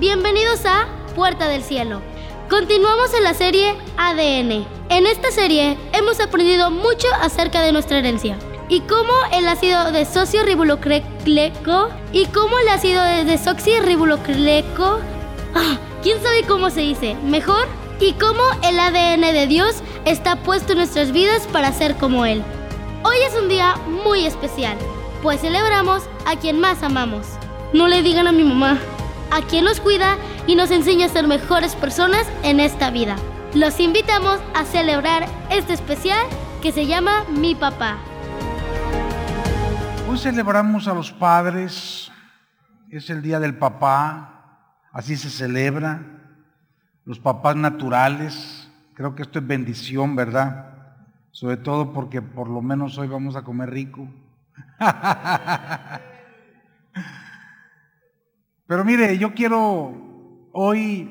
Bienvenidos a Puerta del Cielo. Continuamos en la serie ADN. En esta serie hemos aprendido mucho acerca de nuestra herencia y cómo el ácido desoxirribonucleico y cómo el ácido desoxirribonucleico, ah, quién sabe cómo se dice, mejor, y cómo el ADN de Dios está puesto en nuestras vidas para ser como Él. Hoy es un día muy especial, pues celebramos a quien más amamos. No le digan a mi mamá, a quien nos cuida y nos enseña a ser mejores personas en esta vida. Los invitamos a celebrar este especial que se llama Mi Papá. Hoy celebramos a los padres, es el Día del Papá, así se celebra, los papás naturales, creo que esto es bendición, ¿verdad? Sobre todo porque por lo menos hoy vamos a comer rico. Pero mire, yo quiero hoy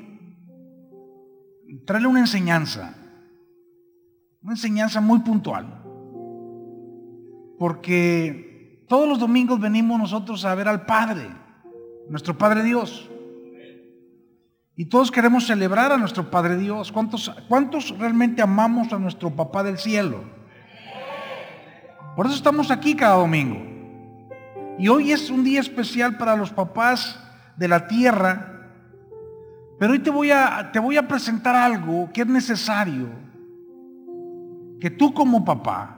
traerle una enseñanza, una enseñanza muy puntual, porque todos los domingos venimos nosotros a ver al Padre, nuestro Padre Dios. Y todos queremos celebrar a nuestro Padre Dios. ¿Cuántos, ¿Cuántos realmente amamos a nuestro Papá del cielo? Por eso estamos aquí cada domingo. Y hoy es un día especial para los papás de la tierra. Pero hoy te voy a, te voy a presentar algo que es necesario. Que tú como papá,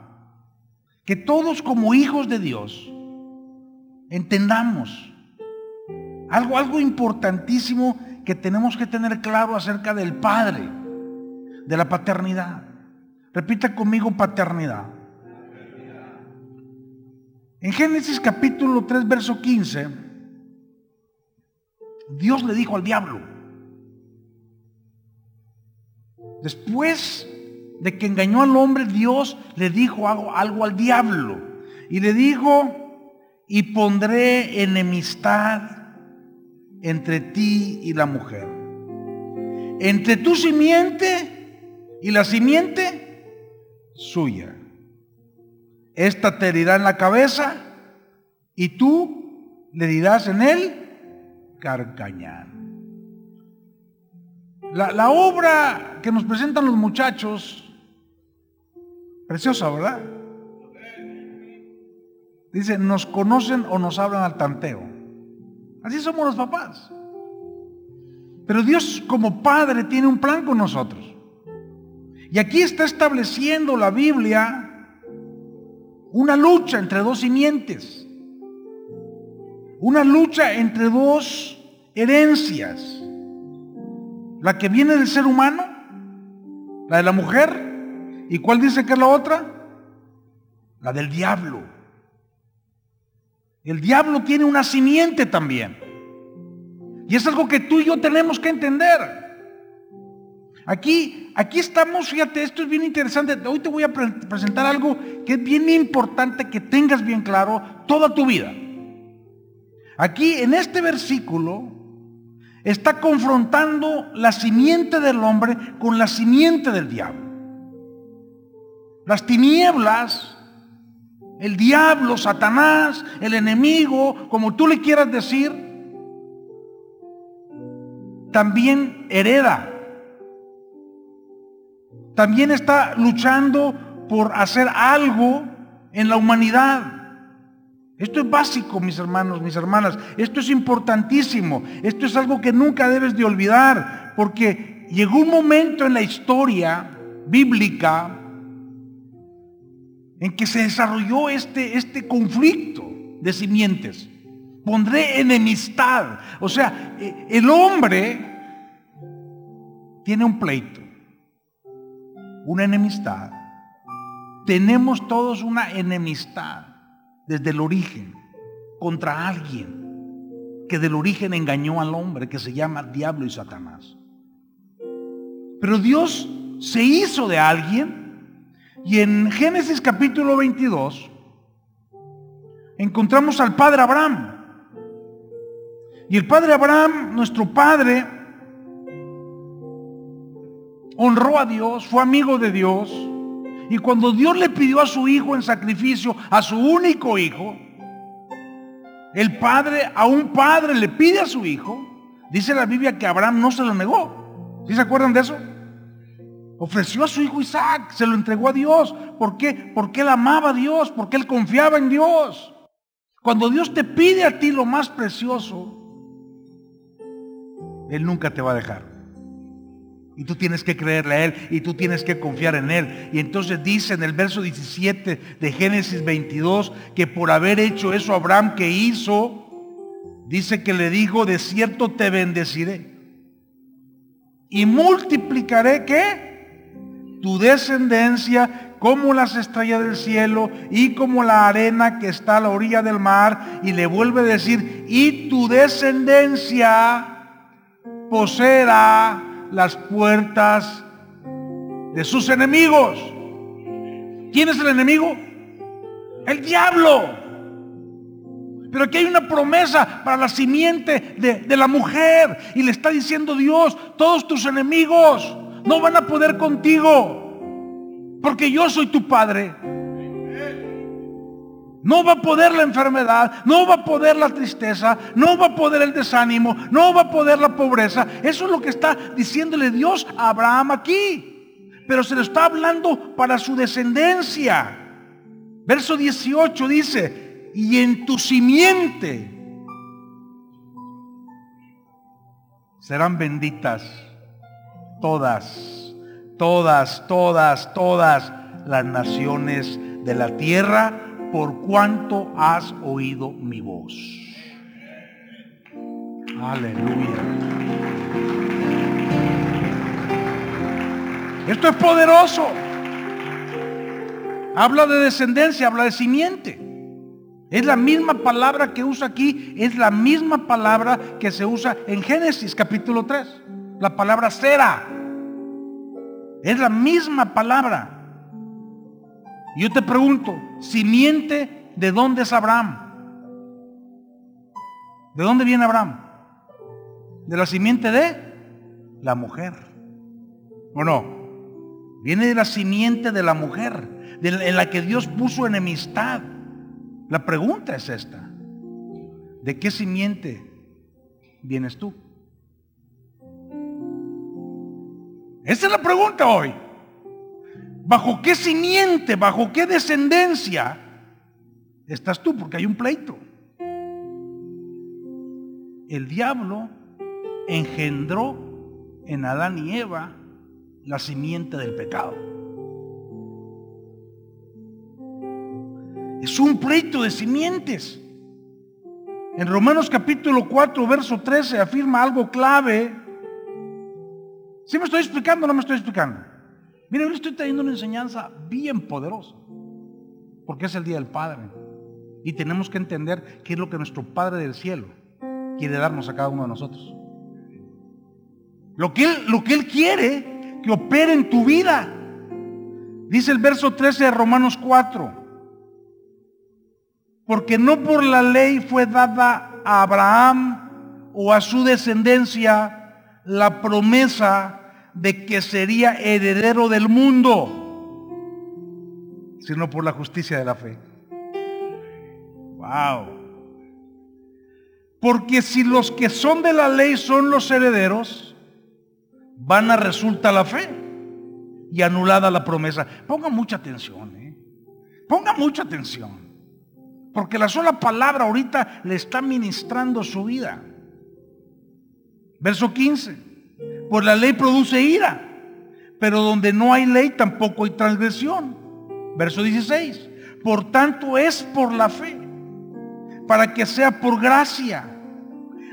que todos como hijos de Dios, entendamos algo, algo importantísimo que tenemos que tener claro acerca del Padre, de la paternidad. Repita conmigo paternidad. En Génesis capítulo 3, verso 15, Dios le dijo al diablo, después de que engañó al hombre, Dios le dijo algo, al diablo. Y le dijo, y pondré enemistad entre ti y la mujer. Entre tu simiente y la simiente suya. Esta te herirá en la cabeza y tú le dirás en él carcañar. La, la obra que nos presentan los muchachos, preciosa, ¿verdad? Dice, nos conocen o nos hablan al tanteo. Así somos los papás. Pero Dios como Padre tiene un plan con nosotros. Y aquí está estableciendo la Biblia una lucha entre dos simientes. Una lucha entre dos herencias. La que viene del ser humano, la de la mujer. ¿Y cuál dice que es la otra? La del diablo. El diablo tiene una simiente también. Y es algo que tú y yo tenemos que entender. Aquí, aquí estamos, fíjate, esto es bien interesante. Hoy te voy a presentar algo que es bien importante que tengas bien claro toda tu vida. Aquí en este versículo está confrontando la simiente del hombre con la simiente del diablo. Las tinieblas el diablo, Satanás, el enemigo, como tú le quieras decir, también hereda. También está luchando por hacer algo en la humanidad. Esto es básico, mis hermanos, mis hermanas. Esto es importantísimo. Esto es algo que nunca debes de olvidar, porque llegó un momento en la historia bíblica en que se desarrolló este, este conflicto de simientes. Pondré enemistad. O sea, e, el hombre tiene un pleito, una enemistad. Tenemos todos una enemistad desde el origen contra alguien que del origen engañó al hombre, que se llama diablo y Satanás. Pero Dios se hizo de alguien y en Génesis capítulo 22 encontramos al padre Abraham. Y el padre Abraham, nuestro padre, honró a Dios, fue amigo de Dios. Y cuando Dios le pidió a su hijo en sacrificio, a su único hijo, el padre, a un padre le pide a su hijo, Dice la Biblia que Abraham no se lo negó. ¿Sí se acuerdan de eso? Ofreció a su hijo Isaac, se lo entregó a Dios. ¿Por qué? Porque él amaba a Dios, porque él confiaba en Dios. Cuando Dios te pide a ti lo más precioso, Él nunca te va a dejar. Y tú tienes que creerle a Él y tú tienes que confiar en Él. Y entonces dice en el verso 17 de Génesis 22 que por haber hecho eso Abraham que hizo, dice que le dijo, de cierto te bendeciré. Y multiplicaré qué? tu descendencia como las estrellas del cielo y como la arena que está a la orilla del mar. Y le vuelve a decir, y tu descendencia poseerá las puertas de sus enemigos. ¿Quién es el enemigo? El diablo. Pero aquí hay una promesa para la simiente de, de, la mujer. Y le está diciendo Dios, todos tus enemigos no van a poder contigo, porque yo soy tu padre. No va a poder la enfermedad, no va a poder la tristeza, no va a poder el desánimo, no va a poder la pobreza. Eso es lo que está diciéndole Dios a Abraham aquí. Pero se lo está hablando para su descendencia. Verso 18 dice, y en tu simiente serán benditas todas, todas, todas, todas las naciones de la tierra, por cuanto has oído mi voz. Aleluya. Esto es poderoso. Habla de descendencia, habla de simiente. Es la misma palabra que usa aquí, es la misma palabra que se usa en Génesis capítulo 3 la palabra cera. Es la misma palabra. Yo te pregunto, simiente, ¿de dónde es Abraham? ¿De dónde viene Abraham? De la simiente de la mujer. ¿O no? Viene de la simiente de la mujer, en la que Dios puso enemistad. La pregunta es esta. ¿De qué simiente vienes tú? Esa es la pregunta hoy. ¿Bajo qué simiente, bajo qué descendencia estás tú? Porque hay un pleito. El diablo engendró en Adán y Eva la simiente del pecado. Es un pleito de simientes. En Romanos capítulo 4, verso 13 afirma algo clave ¿Sí me estoy explicando o no me estoy explicando? Mire, hoy estoy trayendo una enseñanza bien poderosa. Porque es el Día del Padre. Y tenemos que entender qué es lo que nuestro Padre del Cielo quiere darnos a cada uno de nosotros. Lo que Él, lo que él quiere que opere en tu vida. Dice el verso 13 de Romanos 4. Porque no por la ley fue dada a Abraham o a su descendencia la promesa de que sería heredero del mundo, sino por la justicia de la fe. Wow. Porque si los que son de la ley son los herederos, van a resultar la fe y anulada la promesa. Ponga mucha atención, ¿eh? Ponga mucha atención. Porque la sola palabra ahorita le está ministrando su vida. Verso 15. Pues la ley produce ira, pero donde no hay ley tampoco hay transgresión. Verso 16. Por tanto es por la fe, para que sea por gracia,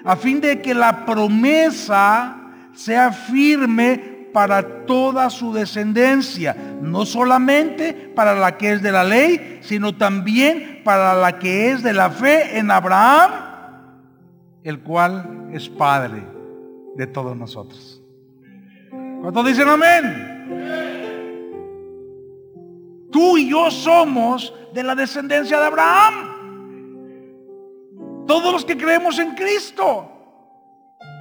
a fin de que la promesa sea firme para toda su descendencia, no solamente para la que es de la ley, sino también para la que es de la fe en Abraham, el cual es Padre de todos nosotros. ¿Cuántos dicen amén? Tú y yo somos de la descendencia de Abraham. Todos los que creemos en Cristo.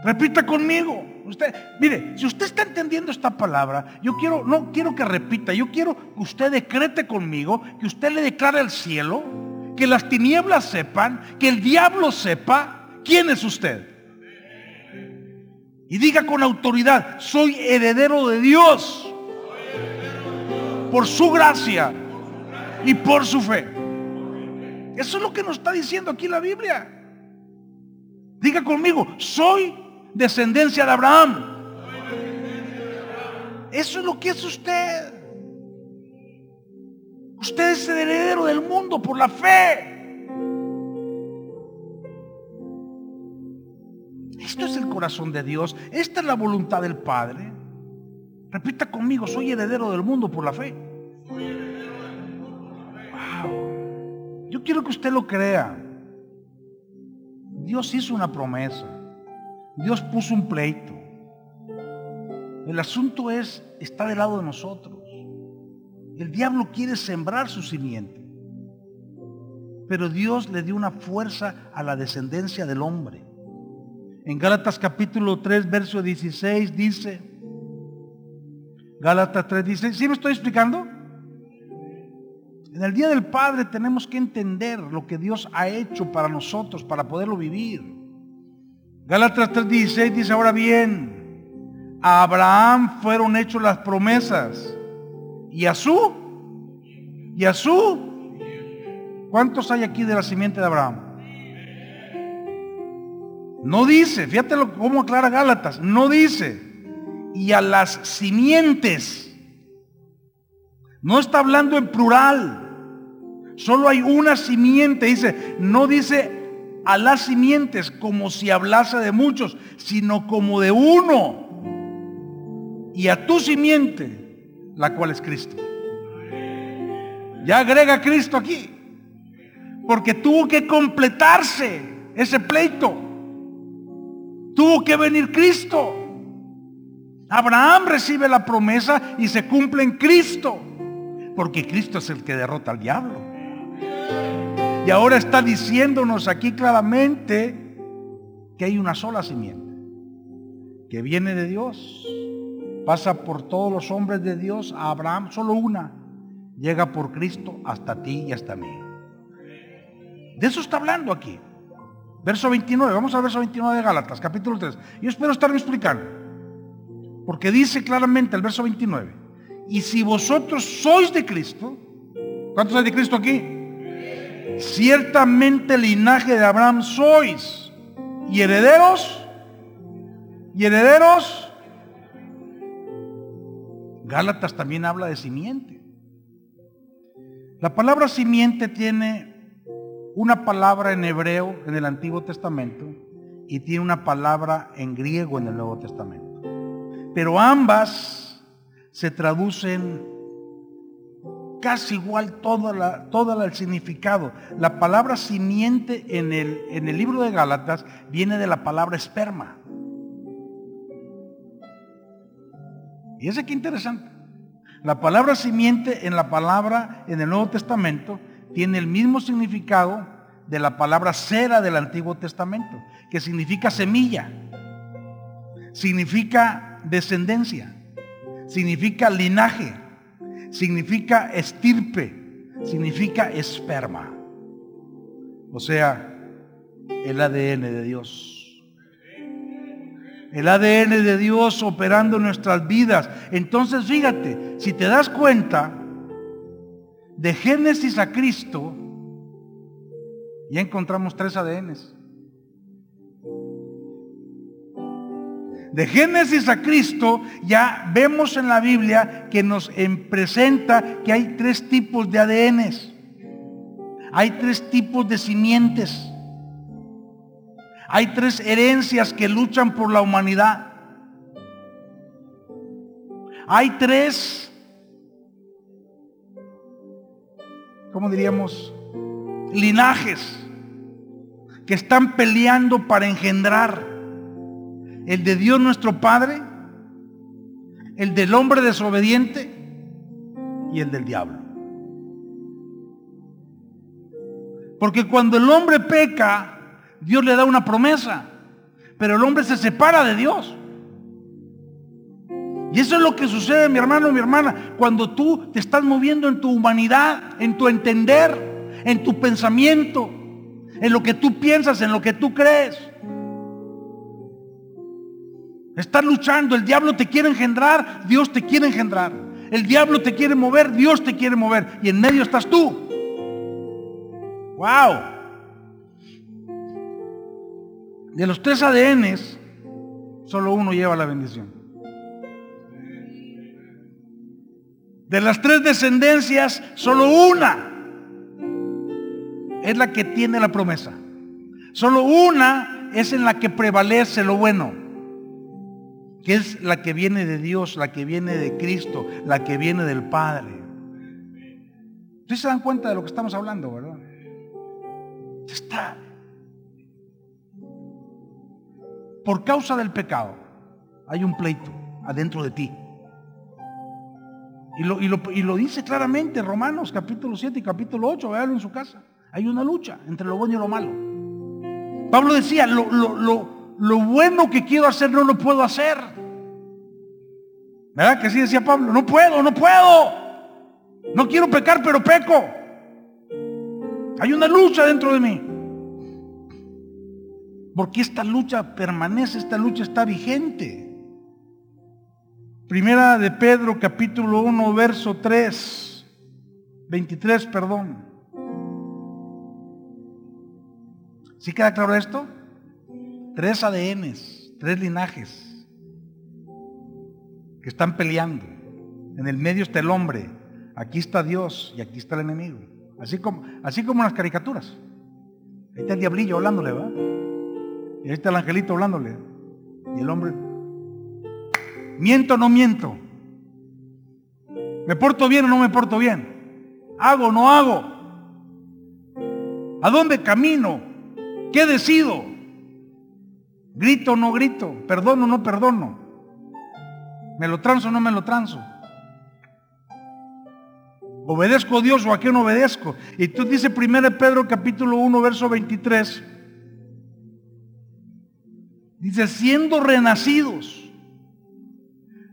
Repita conmigo. Usted, mire, si usted está entendiendo esta palabra, yo quiero, no quiero que repita, yo quiero que usted decrete conmigo, que usted le declare al cielo, que las tinieblas sepan, que el diablo sepa quién es usted. Y diga con autoridad, soy heredero de Dios por su gracia y por su fe. Eso es lo que nos está diciendo aquí la Biblia. Diga conmigo, soy descendencia de Abraham. Eso es lo que es usted. Usted es el heredero del mundo por la fe. Esto es el corazón de Dios. Esta es la voluntad del Padre. Repita conmigo, soy heredero del mundo por la fe. Wow. Yo quiero que usted lo crea. Dios hizo una promesa. Dios puso un pleito. El asunto es, está del lado de nosotros. El diablo quiere sembrar su simiente. Pero Dios le dio una fuerza a la descendencia del hombre. En Gálatas capítulo 3, verso 16 dice, Gálatas 3 dice, ¿sí me estoy explicando? En el Día del Padre tenemos que entender lo que Dios ha hecho para nosotros, para poderlo vivir. Gálatas 3:16 dice, ahora bien, a Abraham fueron hechas las promesas. ¿Y a su? ¿Y a su? ¿Cuántos hay aquí de la simiente de Abraham? No dice, fíjate cómo aclara Gálatas, no dice, y a las simientes. No está hablando en plural. Solo hay una simiente, dice, no dice a las simientes como si hablase de muchos, sino como de uno. Y a tu simiente, la cual es Cristo. Ya agrega Cristo aquí. Porque tuvo que completarse ese pleito. Tuvo que venir Cristo. Abraham recibe la promesa y se cumple en Cristo. Porque Cristo es el que derrota al diablo. Y ahora está diciéndonos aquí claramente que hay una sola simiente, que viene de Dios, pasa por todos los hombres de Dios, a Abraham solo una, llega por Cristo hasta ti y hasta mí. De eso está hablando aquí. Verso 29, vamos al verso 29 de Gálatas, capítulo 3. Yo espero estarme explicando, porque dice claramente el verso 29, y si vosotros sois de Cristo, ¿cuántos hay de Cristo aquí? ciertamente linaje de Abraham sois y herederos y herederos. Gálatas también habla de simiente. La palabra simiente tiene una palabra en hebreo en el Antiguo Testamento y tiene una palabra en griego en el Nuevo Testamento. Pero ambas se traducen casi igual todo, la, el significado. La palabra simiente en el, en el libro de Gálatas viene de la palabra esperma. Y ese que interesante. La palabra simiente en la palabra en el Nuevo Testamento tiene el mismo significado de la palabra cera del Antiguo Testamento, que significa semilla, significa descendencia, significa linaje significa estirpe, significa esperma. O sea, el ADN de Dios. El ADN de Dios operando en nuestras vidas. Entonces, fíjate, si te das cuenta, de Génesis a Cristo, ya encontramos tres ADNs. De Génesis a Cristo ya vemos en la Biblia que nos presenta que hay tres tipos de ADNs. Hay tres tipos de simientes. Hay tres herencias que luchan por la humanidad. Hay tres, ¿cómo diríamos? Linajes que están peleando para engendrar el de Dios nuestro Padre, el del hombre desobediente y el del diablo. Porque cuando el hombre peca, Dios le da una promesa, pero el hombre se separa de Dios. Y eso es lo que sucede, mi hermano, mi hermana, cuando tú te estás moviendo en tu humanidad, en tu entender, en tu pensamiento, en lo que tú piensas, en lo que tú crees. Estás luchando, el diablo te quiere engendrar, Dios te quiere engendrar. El diablo te quiere mover, Dios te quiere mover. Y en medio estás tú. Wow. De los tres ADNs, solo uno lleva la bendición. De las tres descendencias, solo una es la que tiene la promesa. Solo una es en la que prevalece lo bueno, que es la que viene de Dios, la que viene de Cristo, la que viene del Padre. Ustedes se dan cuenta de lo que estamos hablando, ¿verdad? Está. Por causa del pecado, hay un pleito adentro de ti. Y lo, dice claramente Romanos capítulo 7 y capítulo 8, véalo en su casa. Hay una lucha entre lo bueno y lo malo. Pablo decía, lo, lo, bueno que quiero hacer no lo puedo hacer. ¿Verdad que sí decía Pablo? No puedo, no puedo. No quiero pecar, pero peco. Hay una lucha dentro de mí. Porque esta lucha permanece, esta lucha está vigente. Primera de Pedro capítulo 1 verso 3, 23, perdón. ¿Sí queda claro esto? Tres ADNs, tres linajes que están peleando. En el medio está el hombre, aquí está Dios y aquí está el enemigo. Así como, así como en las caricaturas. Ahí está el diablillo hablándole, ¿va? Y ahí está el angelito hablándole. Y el hombre ¿Miento o no miento? ¿Me porto bien o no me porto bien? ¿Hago o no hago? ¿A dónde camino? ¿Qué decido? ¿Grito o no grito? ¿Perdono o no perdono? ¿Me lo transo o no me lo transo? ¿Obedezco a Dios o a qué no obedezco? Y tú dice 1 Pedro capítulo 1 verso 23. Dice, siendo renacidos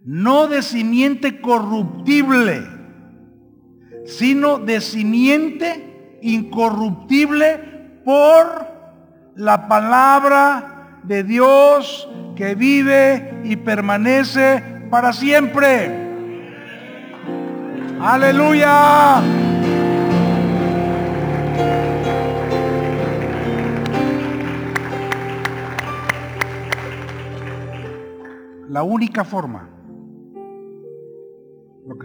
no de simiente corruptible, sino de simiente incorruptible por la palabra de Dios que vive y permanece para siempre. Aleluya. La única forma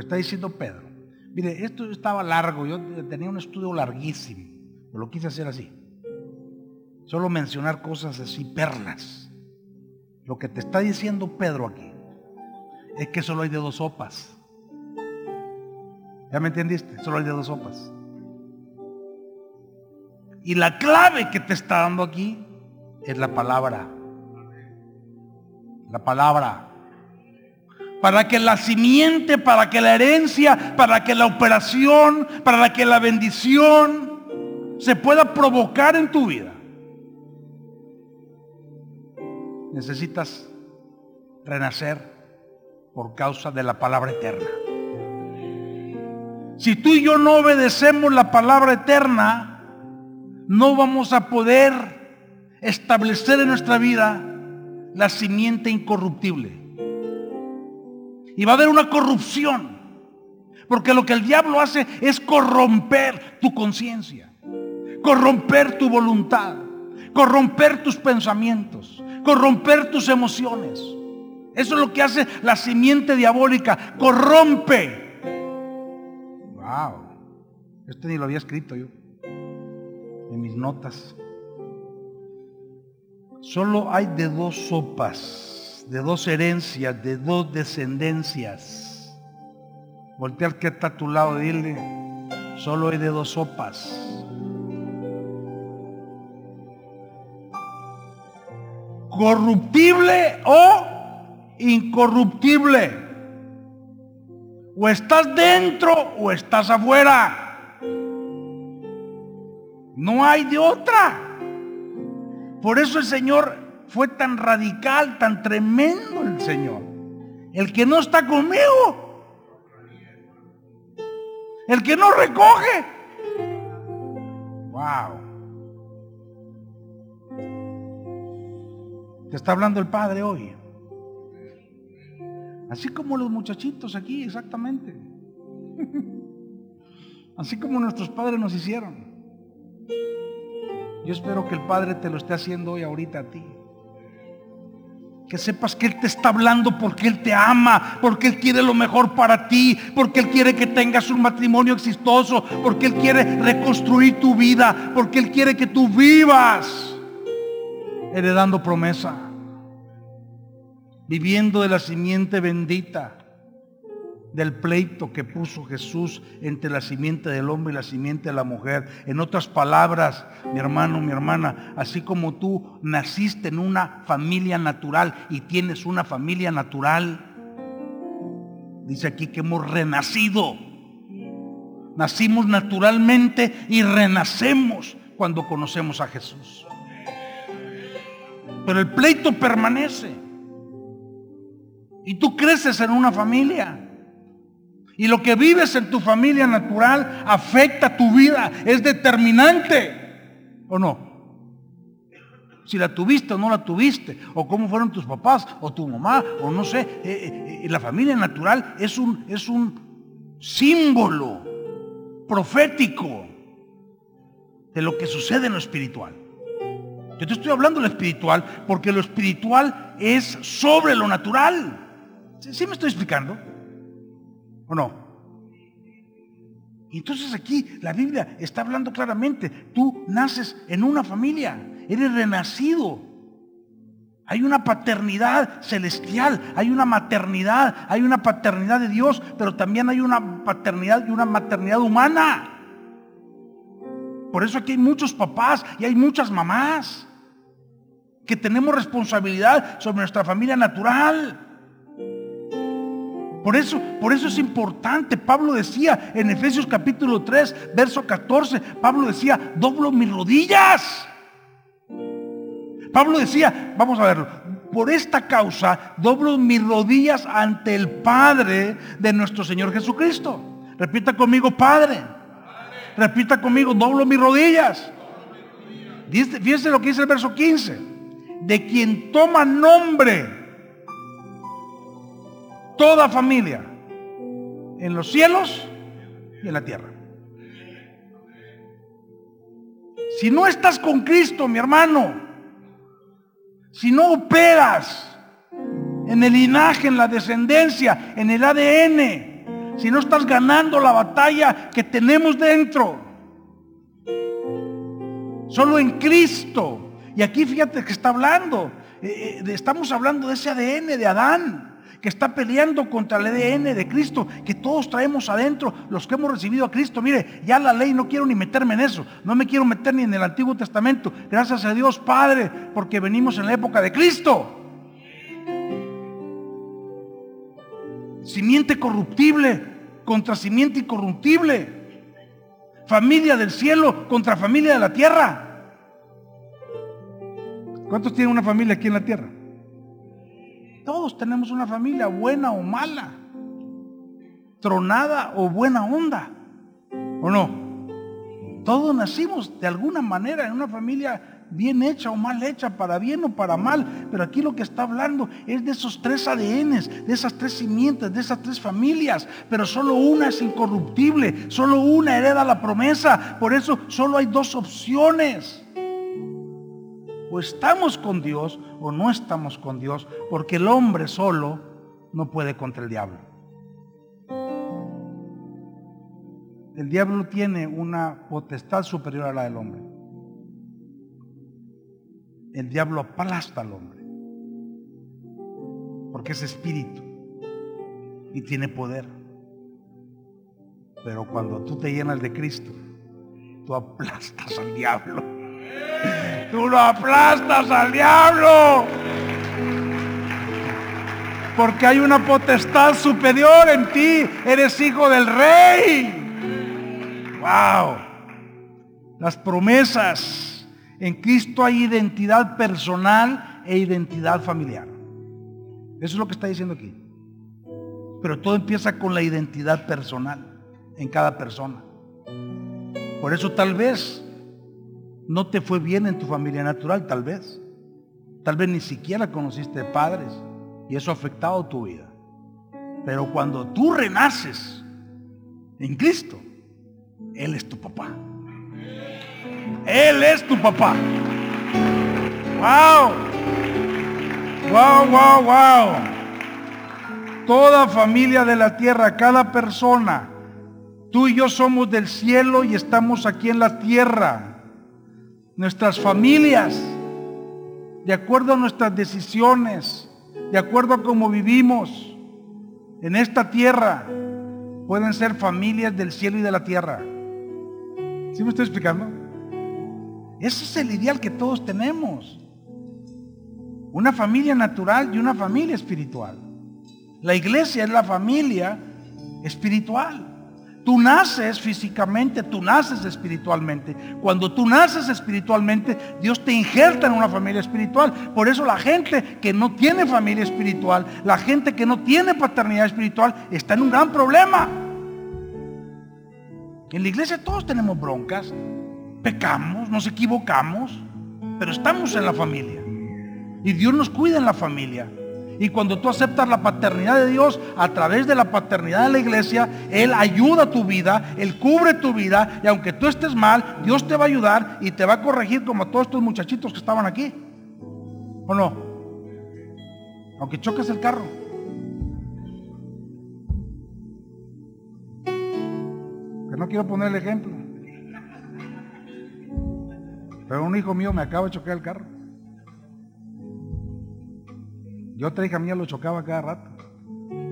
está diciendo Pedro. Mire, esto estaba largo, yo tenía un estudio larguísimo, pero lo quise hacer así. Solo mencionar cosas así, perlas. Lo que te está diciendo Pedro aquí es que solo hay de dos sopas. ¿Ya me entendiste? Solo hay de dos sopas. Y la clave que te está dando aquí es la palabra. La palabra para que la simiente, para que la herencia, para que la operación, para que la bendición se pueda provocar en tu vida. Necesitas renacer por causa de la palabra eterna. Si tú y yo no obedecemos la palabra eterna, no vamos a poder establecer en nuestra vida la simiente incorruptible. Y va a haber una corrupción. Porque lo que el diablo hace es corromper tu conciencia, corromper tu voluntad, corromper tus pensamientos, corromper tus emociones. Eso es lo que hace la simiente diabólica, corrompe. Wow, este ni lo había escrito yo en mis notas. Solo hay de dos sopas de dos herencias, de dos descendencias. Voltea que está a tu lado dile, solo hay de dos sopas. Corruptible o incorruptible. O estás dentro o estás afuera. No hay de otra. Por eso el Señor fue tan radical, tan tremendo el Señor. El que no está conmigo. El que no recoge. Wow. Te está hablando el Padre hoy. Así como los muchachitos aquí, exactamente. Así como nuestros padres nos hicieron. Yo espero que el Padre te lo esté haciendo hoy ahorita a ti. Que sepas que Él te está hablando porque Él te ama, porque Él quiere lo mejor para ti, porque Él quiere que tengas un matrimonio exitoso, porque Él quiere reconstruir tu vida, porque Él quiere que tú vivas heredando promesa, viviendo de la simiente bendita del pleito que puso Jesús entre la simiente del hombre y la simiente de la mujer. En otras palabras, mi hermano, mi hermana, así como tú naciste en una familia natural y tienes una familia natural, dice aquí que hemos renacido. Nacimos naturalmente y renacemos cuando conocemos a Jesús. Pero el pleito permanece. Y tú creces en una familia. Y lo que vives en tu familia natural afecta tu vida, es determinante. ¿O no? Si la tuviste o no la tuviste, o cómo fueron tus papás, o tu mamá, o no sé. Eh, eh, la familia natural es un, es un símbolo profético de lo que sucede en lo espiritual. Yo te estoy hablando de lo espiritual porque lo espiritual es sobre lo natural. ¿Sí, me estoy explicando? ¿O no? Entonces aquí la Biblia está hablando claramente. Tú naces en una familia, eres renacido. Hay una paternidad celestial, hay una maternidad, hay una paternidad de Dios, pero también hay una paternidad y una maternidad humana. Por eso aquí hay muchos papás y hay muchas mamás que tenemos responsabilidad sobre nuestra familia natural. Por eso, por eso es importante. Pablo decía en Efesios capítulo 3, verso 14, Pablo decía, doblo mis rodillas. Pablo decía, vamos a verlo, por esta causa doblo mis rodillas ante el Padre de nuestro Señor Jesucristo. Repita conmigo, Padre. Repita conmigo, doblo mis rodillas. Fíjense lo que dice el verso 15. De quien toma nombre toda familia, en los cielos y en la tierra. Si no estás con Cristo, mi hermano, si no operas en el linaje, en la descendencia, en el ADN, si no estás ganando la batalla que tenemos dentro, solo en Cristo. Y aquí fíjate que está hablando, eh, eh, estamos hablando de ese ADN de Adán que está peleando contra el ADN de Cristo, que todos traemos adentro, los que hemos recibido a Cristo. Mire, ya la ley no quiero ni meterme en eso, no me quiero meter ni en el Antiguo Testamento. Gracias a Dios Padre, porque venimos en la época de Cristo. Simiente corruptible contra simiente incorruptible. Familia del cielo contra familia de la tierra. ¿Cuántos tienen una familia aquí en la tierra? Todos tenemos una familia buena o mala, tronada o buena onda, ¿o no? Todos nacimos de alguna manera en una familia bien hecha o mal hecha, para bien o para mal. Pero aquí lo que está hablando es de esos tres ADNs, de esas tres simientes, de esas tres familias. Pero solo una es incorruptible, solo una hereda la promesa. Por eso solo hay dos opciones. O estamos con Dios o no estamos con Dios, porque el hombre solo no puede contra el diablo. El diablo tiene una potestad superior a la del hombre. El diablo aplasta al hombre, porque es espíritu y tiene poder. Pero cuando tú te llenas de Cristo, tú aplastas al diablo. Tú lo aplastas al diablo. Porque hay una potestad superior en ti. Eres hijo del rey. Wow. Las promesas. En Cristo hay identidad personal e identidad familiar. Eso es lo que está diciendo aquí. Pero todo empieza con la identidad personal en cada persona. Por eso tal vez no te fue bien en tu familia natural, tal vez. Tal vez ni siquiera conociste padres y eso ha afectado tu vida. Pero cuando tú renaces en Cristo, Él es tu papá. Él es tu papá. Wow. Wow, wow, wow. Toda familia de la tierra, cada persona, tú y yo somos del cielo y estamos aquí en la tierra. Nuestras familias, de acuerdo a nuestras decisiones, de acuerdo a cómo vivimos en esta tierra, pueden ser familias del cielo y de la tierra. ¿Sí me estoy explicando? Ese es el ideal que todos tenemos. Una familia natural y una familia espiritual. La iglesia es la familia espiritual. Tú naces físicamente, tú naces espiritualmente. Cuando tú naces espiritualmente, Dios te injerta en una familia espiritual. Por eso la gente que no tiene familia espiritual, la gente que no tiene paternidad espiritual, está en un gran problema. En la iglesia todos tenemos broncas, pecamos, nos equivocamos, pero estamos en la familia. Y Dios nos cuida en la familia. Y cuando tú aceptas la paternidad de Dios a través de la paternidad de la iglesia, Él ayuda tu vida, Él cubre tu vida. Y aunque tú estés mal, Dios te va a ayudar y te va a corregir como a todos estos muchachitos que estaban aquí. ¿O no? Aunque choques el carro. Que no quiero poner el ejemplo. Pero un hijo mío me acaba de chocar el carro. Yo otra hija mía lo chocaba cada rato.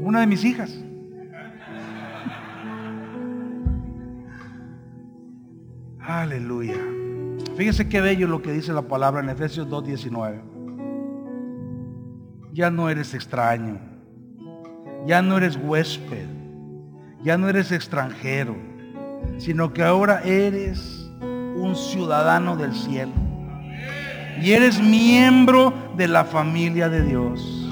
Una de mis hijas. Aleluya. Fíjese qué bello lo que dice la palabra en Efesios 2.19. Ya no eres extraño. Ya no eres huésped. Ya no eres extranjero. Sino que ahora eres un ciudadano del cielo. Y eres miembro de la familia de Dios.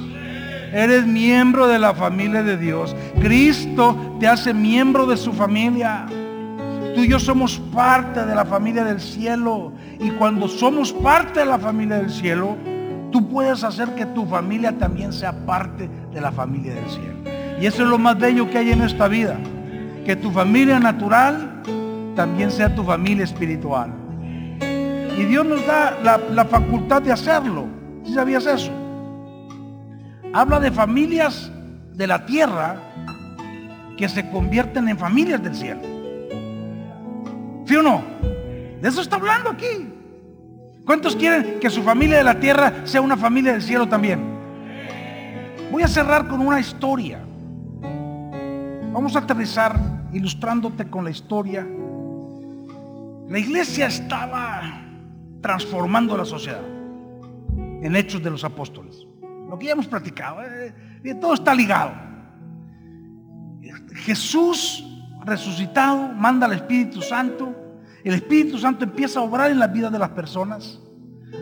Eres miembro de la familia de Dios. Cristo te hace miembro de su familia. Tú y yo somos parte de la familia del cielo. Y cuando somos parte de la familia del cielo, tú puedes hacer que tu familia también sea parte de la familia del cielo. Y eso es lo más bello que hay en esta vida. Que tu familia natural también sea tu familia espiritual. Y Dios nos da la, facultad de hacerlo. ¿Sí sabías eso? Habla de familias de la tierra que se convierten en familias del cielo. ¿Sí o no? De eso está hablando aquí. ¿Cuántos quieren que su familia de la tierra sea una familia del cielo también? Voy a cerrar con una historia. Vamos a aterrizar ilustrándote con la historia. La iglesia estaba transformando la sociedad en hechos de los apóstoles. Lo que ya hemos platicado, eh, eh, todo está ligado. Jesús resucitado manda al Espíritu Santo. El Espíritu Santo empieza a obrar en la vida de las personas,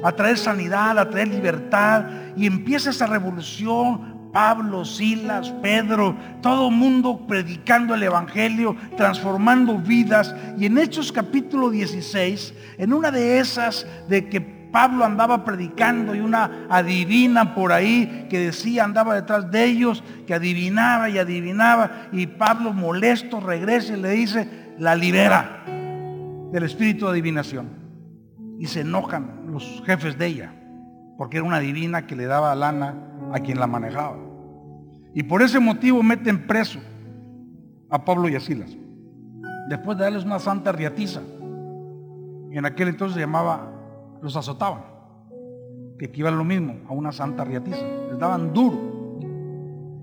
a traer sanidad, a traer libertad y empieza esa revolución Pablo, Silas, Pedro, todo mundo predicando el Evangelio, transformando vidas. Y en Hechos capítulo 16, en una de esas de que Pablo andaba predicando y una adivina por ahí que decía, andaba detrás de ellos, que adivinaba y adivinaba. Y Pablo molesto regresa y le dice, la libera del espíritu de adivinación. Y se enojan los jefes de ella, porque era una divina que le daba lana a quien la manejaba. Y por ese motivo meten preso a Pablo y a Silas. Después de darles una santa riatiza. En aquel entonces se llamaba, los azotaban. Que equivale lo mismo a una santa riatiza. Les daban duro.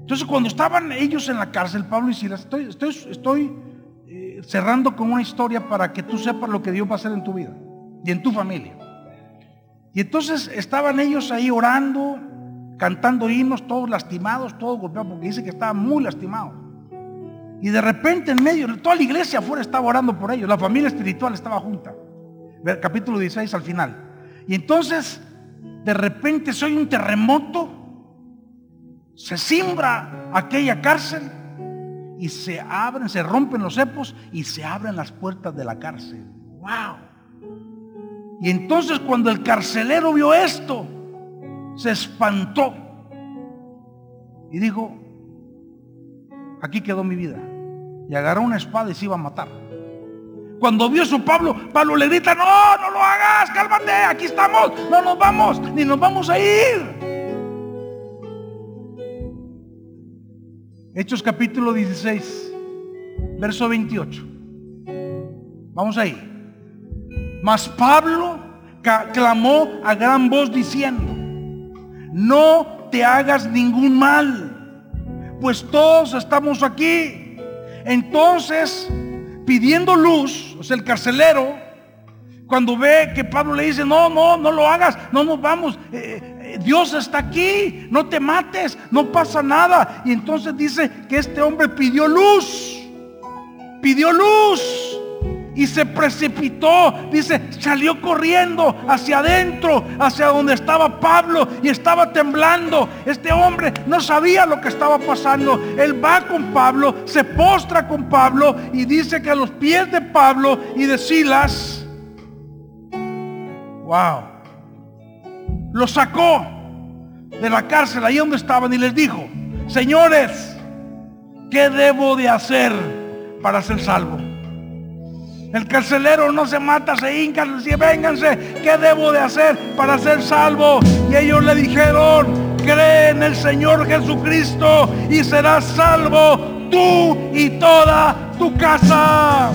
Entonces cuando estaban ellos en la cárcel, Pablo y Silas, estoy, estoy, estoy eh, cerrando con una historia para que tú sepas lo que Dios va a hacer en tu vida y en tu familia. Y entonces estaban ellos ahí orando, cantando himnos, todos lastimados, todos golpeados, porque dice que estaban muy lastimados. Y de repente en medio, toda la iglesia afuera estaba orando por ellos, la familia espiritual estaba junta. Capítulo 16 al final. Y entonces, de repente soy un terremoto, se simbra aquella cárcel y se abren, se rompen los cepos y se abren las puertas de la cárcel. ¡Wow! Y entonces cuando el carcelero vio esto, se espantó y dijo, aquí quedó mi vida. Y agarró una espada y se iba a matar. Cuando vio su Pablo, Pablo le grita, no, no lo hagas, cálmate, aquí estamos, no nos vamos, ni nos vamos a ir. Hechos capítulo 16, verso 28. Vamos ahí. Mas Pablo clamó a gran voz diciendo, no te hagas ningún mal, pues todos estamos aquí. Entonces, pidiendo luz, o sea, el carcelero, cuando ve que Pablo le dice, no, no, no lo hagas, no nos vamos, eh, eh, Dios está aquí, no te mates, no pasa nada. Y entonces dice que este hombre pidió luz, pidió luz y se precipitó, dice, salió corriendo hacia adentro, hacia donde estaba Pablo y estaba temblando. Este hombre no sabía lo que estaba pasando. Él va con Pablo, se postra con Pablo y dice que a los pies de Pablo y de Silas, wow, lo sacó de la cárcel ahí donde estaban y les dijo, señores, ¿qué debo de hacer para ser salvo? El carcelero no se mata, se hinca, dice, vénganse, ¿qué debo de hacer para ser salvo? Y ellos le dijeron, cree en el Señor Jesucristo y serás salvo tú y toda tu casa.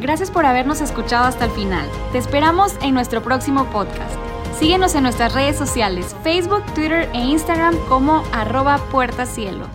Gracias por habernos escuchado hasta el final. Te esperamos en nuestro próximo podcast. Síguenos en nuestras redes sociales, Facebook, Twitter e Instagram como arroba puertacielo.